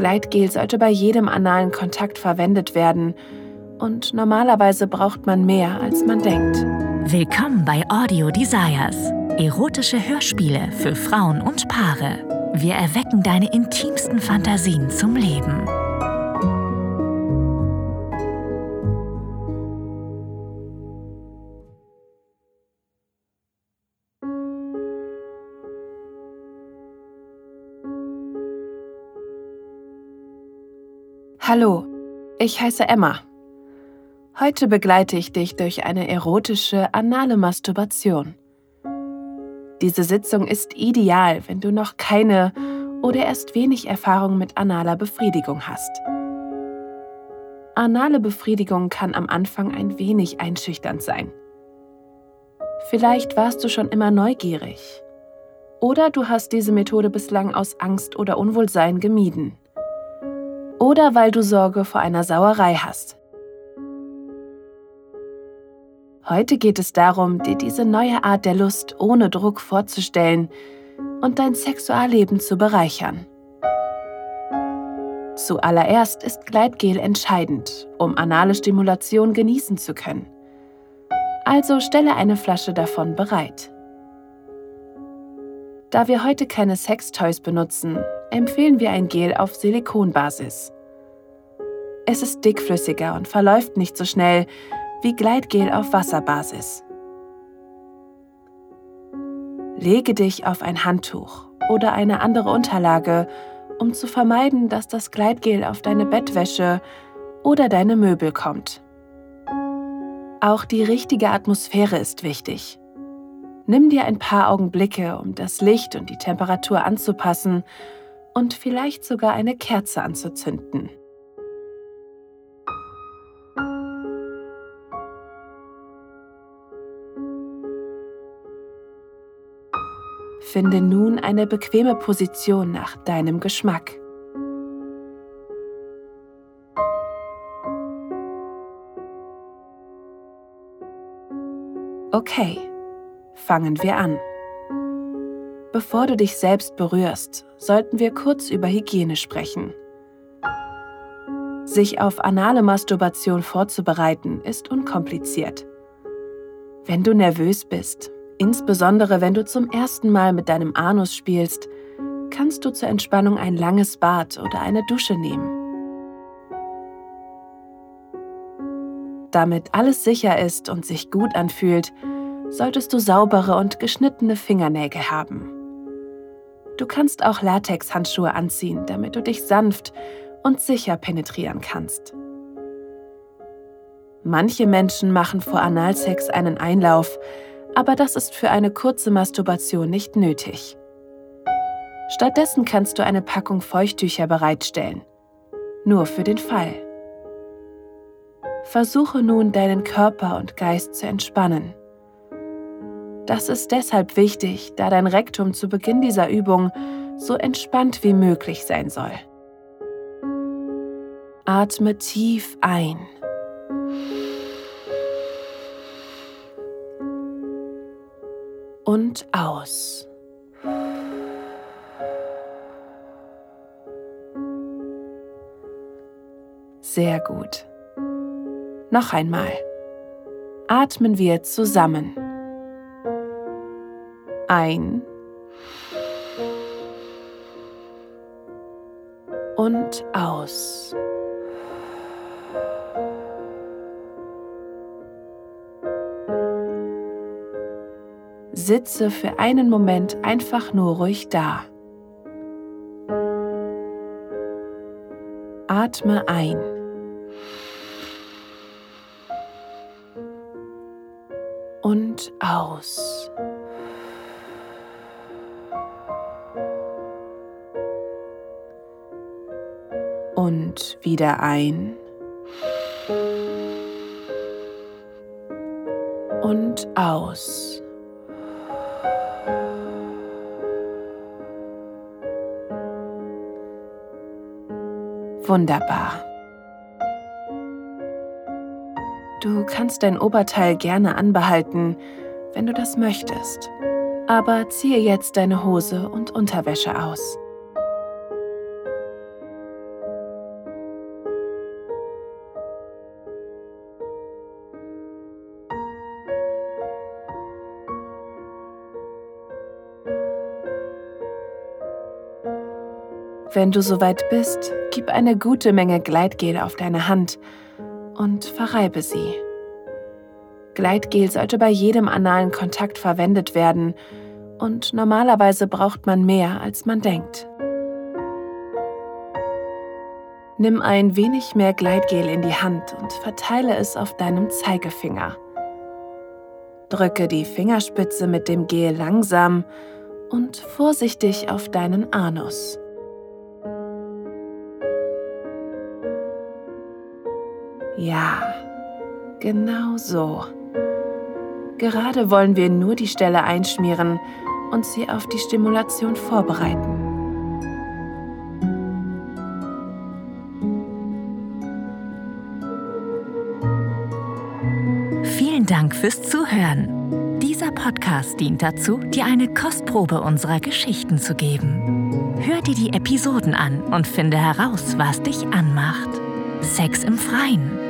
Gleitgel sollte bei jedem analen Kontakt verwendet werden und normalerweise braucht man mehr, als man denkt. Willkommen bei Audio Desires. Erotische Hörspiele für Frauen und Paare. Wir erwecken deine intimsten Fantasien zum Leben. Hallo, ich heiße Emma. Heute begleite ich dich durch eine erotische anale Masturbation. Diese Sitzung ist ideal, wenn du noch keine oder erst wenig Erfahrung mit analer Befriedigung hast. Anale Befriedigung kann am Anfang ein wenig einschüchternd sein. Vielleicht warst du schon immer neugierig. Oder du hast diese Methode bislang aus Angst oder Unwohlsein gemieden oder weil du Sorge vor einer Sauerei hast. Heute geht es darum, dir diese neue Art der Lust ohne Druck vorzustellen und dein Sexualleben zu bereichern. Zuallererst ist Gleitgel entscheidend, um anale Stimulation genießen zu können. Also stelle eine Flasche davon bereit. Da wir heute keine Sextoys benutzen, empfehlen wir ein Gel auf Silikonbasis. Es ist dickflüssiger und verläuft nicht so schnell wie Gleitgel auf Wasserbasis. Lege dich auf ein Handtuch oder eine andere Unterlage, um zu vermeiden, dass das Gleitgel auf deine Bettwäsche oder deine Möbel kommt. Auch die richtige Atmosphäre ist wichtig. Nimm dir ein paar Augenblicke, um das Licht und die Temperatur anzupassen und vielleicht sogar eine Kerze anzuzünden. Finde nun eine bequeme Position nach deinem Geschmack. Okay, fangen wir an. Bevor du dich selbst berührst, sollten wir kurz über Hygiene sprechen. Sich auf anale Masturbation vorzubereiten ist unkompliziert. Wenn du nervös bist, insbesondere wenn du zum ersten Mal mit deinem Anus spielst, kannst du zur Entspannung ein langes Bad oder eine Dusche nehmen. Damit alles sicher ist und sich gut anfühlt, solltest du saubere und geschnittene Fingernägel haben. Du kannst auch Latexhandschuhe anziehen, damit du dich sanft und sicher penetrieren kannst. Manche Menschen machen vor Analsex einen Einlauf, aber das ist für eine kurze Masturbation nicht nötig. Stattdessen kannst du eine Packung Feuchttücher bereitstellen. Nur für den Fall. Versuche nun deinen Körper und Geist zu entspannen. Das ist deshalb wichtig, da dein Rektum zu Beginn dieser Übung so entspannt wie möglich sein soll. Atme tief ein. Und aus. Sehr gut. Noch einmal. Atmen wir zusammen ein und aus. Sitze für einen Moment einfach nur ruhig da. Atme ein. Und aus. Und wieder ein und aus. Wunderbar. Du kannst dein Oberteil gerne anbehalten, wenn du das möchtest, aber ziehe jetzt deine Hose und Unterwäsche aus. Wenn du soweit bist, gib eine gute Menge Gleitgel auf deine Hand und verreibe sie. Gleitgel sollte bei jedem analen Kontakt verwendet werden und normalerweise braucht man mehr, als man denkt. Nimm ein wenig mehr Gleitgel in die Hand und verteile es auf deinem Zeigefinger. Drücke die Fingerspitze mit dem Gel langsam und vorsichtig auf deinen Anus. Ja, genau so. Gerade wollen wir nur die Stelle einschmieren und sie auf die Stimulation vorbereiten. Vielen Dank fürs Zuhören. Dieser Podcast dient dazu, dir eine Kostprobe unserer Geschichten zu geben. Hör dir die Episoden an und finde heraus, was dich anmacht. Sex im Freien,